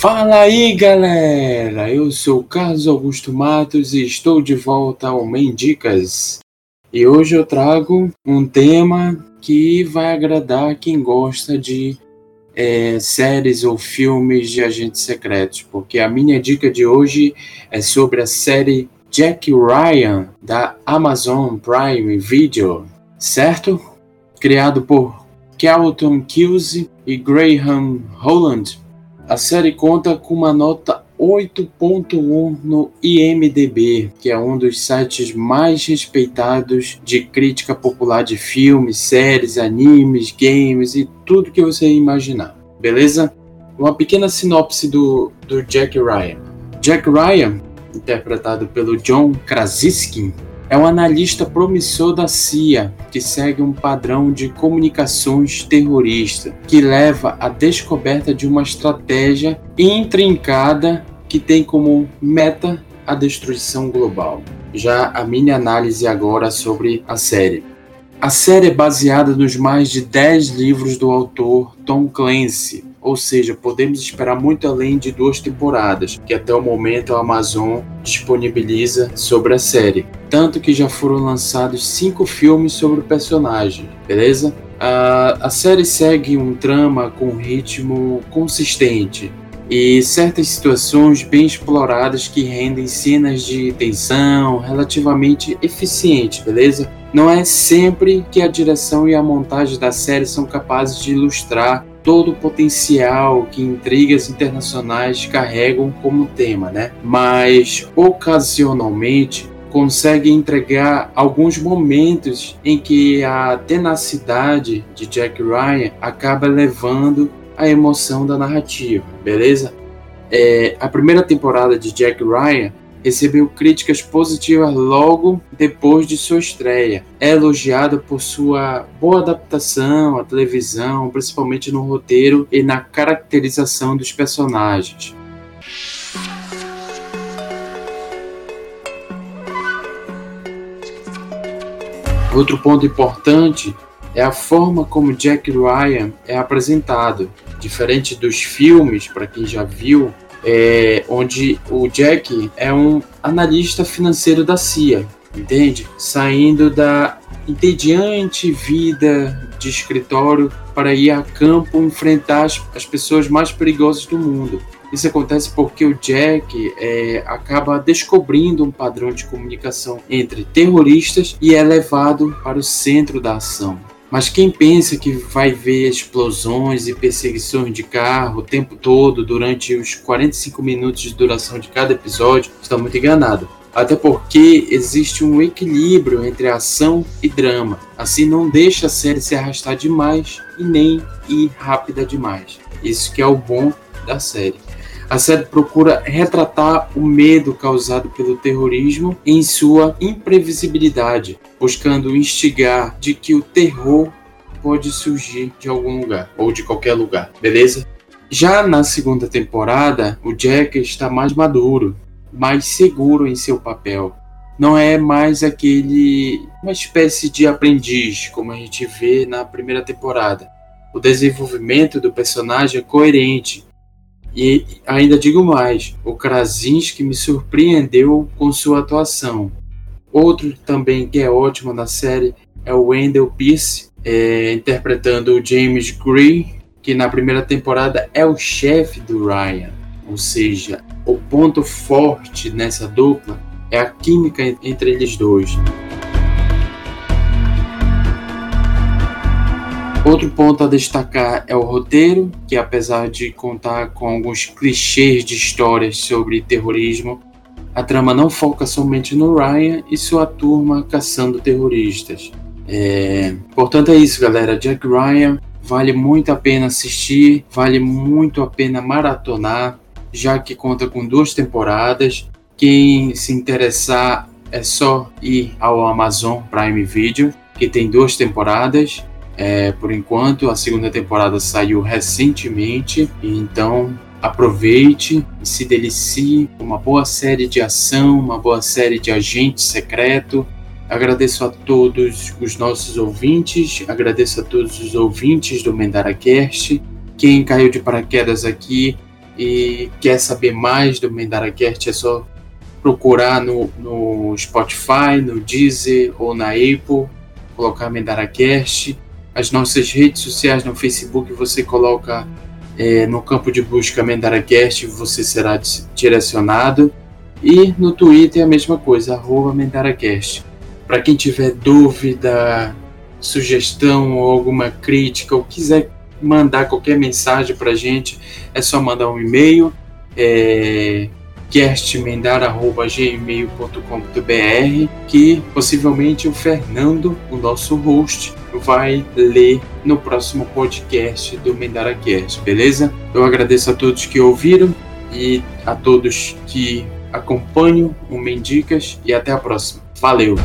Fala aí galera, eu sou Carlos Augusto Matos e estou de volta ao Mendicas. E hoje eu trago um tema que vai agradar quem gosta de é, séries ou filmes de agentes secretos, porque a minha dica de hoje é sobre a série Jack Ryan da Amazon Prime Video, certo? Criado por Kelton Kilsey e Graham Holland, a série conta com uma nota 8.1 no IMDb, que é um dos sites mais respeitados de crítica popular de filmes, séries, animes, games e tudo que você imaginar. Beleza? Uma pequena sinopse do, do Jack Ryan. Jack Ryan, interpretado pelo John Krasinski, é um analista promissor da CIA que segue um padrão de comunicações terrorista que leva à descoberta de uma estratégia intrincada que tem como meta a destruição global. Já a minha análise agora sobre a série. A série é baseada nos mais de 10 livros do autor Tom Clancy, ou seja, podemos esperar muito além de duas temporadas, que até o momento a Amazon disponibiliza sobre a série. Tanto que já foram lançados cinco filmes sobre o personagem, beleza? A, a série segue um trama com um ritmo consistente e certas situações bem exploradas que rendem cenas de tensão relativamente eficientes, beleza? Não é sempre que a direção e a montagem da série são capazes de ilustrar todo o potencial que intrigas internacionais carregam como tema, né? Mas ocasionalmente consegue entregar alguns momentos em que a tenacidade de Jack Ryan acaba levando a emoção da narrativa, beleza? É, a primeira temporada de Jack Ryan recebeu críticas positivas logo depois de sua estreia. É elogiada por sua boa adaptação à televisão, principalmente no roteiro e na caracterização dos personagens. Outro ponto importante é a forma como Jack Ryan é apresentado. Diferente dos filmes, para quem já viu, é, onde o Jack é um analista financeiro da CIA, entende? Saindo da entediante vida de escritório para ir a campo enfrentar as, as pessoas mais perigosas do mundo. Isso acontece porque o Jack é, acaba descobrindo um padrão de comunicação entre terroristas e é levado para o centro da ação. Mas quem pensa que vai ver explosões e perseguições de carro o tempo todo durante os 45 minutos de duração de cada episódio está muito enganado. Até porque existe um equilíbrio entre ação e drama. Assim não deixa a série se arrastar demais e nem ir rápida demais. Isso que é o bom da série. A série procura retratar o medo causado pelo terrorismo em sua imprevisibilidade, buscando instigar de que o terror pode surgir de algum lugar ou de qualquer lugar, beleza? Já na segunda temporada, o Jack está mais maduro, mais seguro em seu papel. Não é mais aquele uma espécie de aprendiz como a gente vê na primeira temporada. O desenvolvimento do personagem é coerente, e ainda digo mais, o Krasinski me surpreendeu com sua atuação. Outro também que é ótimo na série é o Wendell Pierce, é, interpretando o James Grey, que na primeira temporada é o chefe do Ryan. Ou seja, o ponto forte nessa dupla é a química entre eles dois. Outro ponto a destacar é o roteiro, que apesar de contar com alguns clichês de histórias sobre terrorismo, a trama não foca somente no Ryan e sua turma caçando terroristas. É... Portanto é isso, galera. Jack Ryan vale muito a pena assistir, vale muito a pena maratonar, já que conta com duas temporadas. Quem se interessar é só ir ao Amazon Prime Video, que tem duas temporadas. É, por enquanto, a segunda temporada saiu recentemente, então aproveite e se delicie com uma boa série de ação, uma boa série de agente secreto. Agradeço a todos os nossos ouvintes, agradeço a todos os ouvintes do MendaraCast. Quem caiu de paraquedas aqui e quer saber mais do MendaraCast, é só procurar no, no Spotify, no Deezer ou na Apple, colocar MendaraCast. As nossas redes sociais no Facebook você coloca é, no campo de busca MendaraCast, você será direcionado. E no Twitter é a mesma coisa, arroba MendaraCast. Para quem tiver dúvida, sugestão ou alguma crítica ou quiser mandar qualquer mensagem para a gente, é só mandar um e-mail, é, castmendar.gmail.com.br que possivelmente o Fernando, o nosso host, vai ler no próximo podcast do MendaraCast, beleza? Eu agradeço a todos que ouviram e a todos que acompanham o Mendicas e até a próxima. Valeu!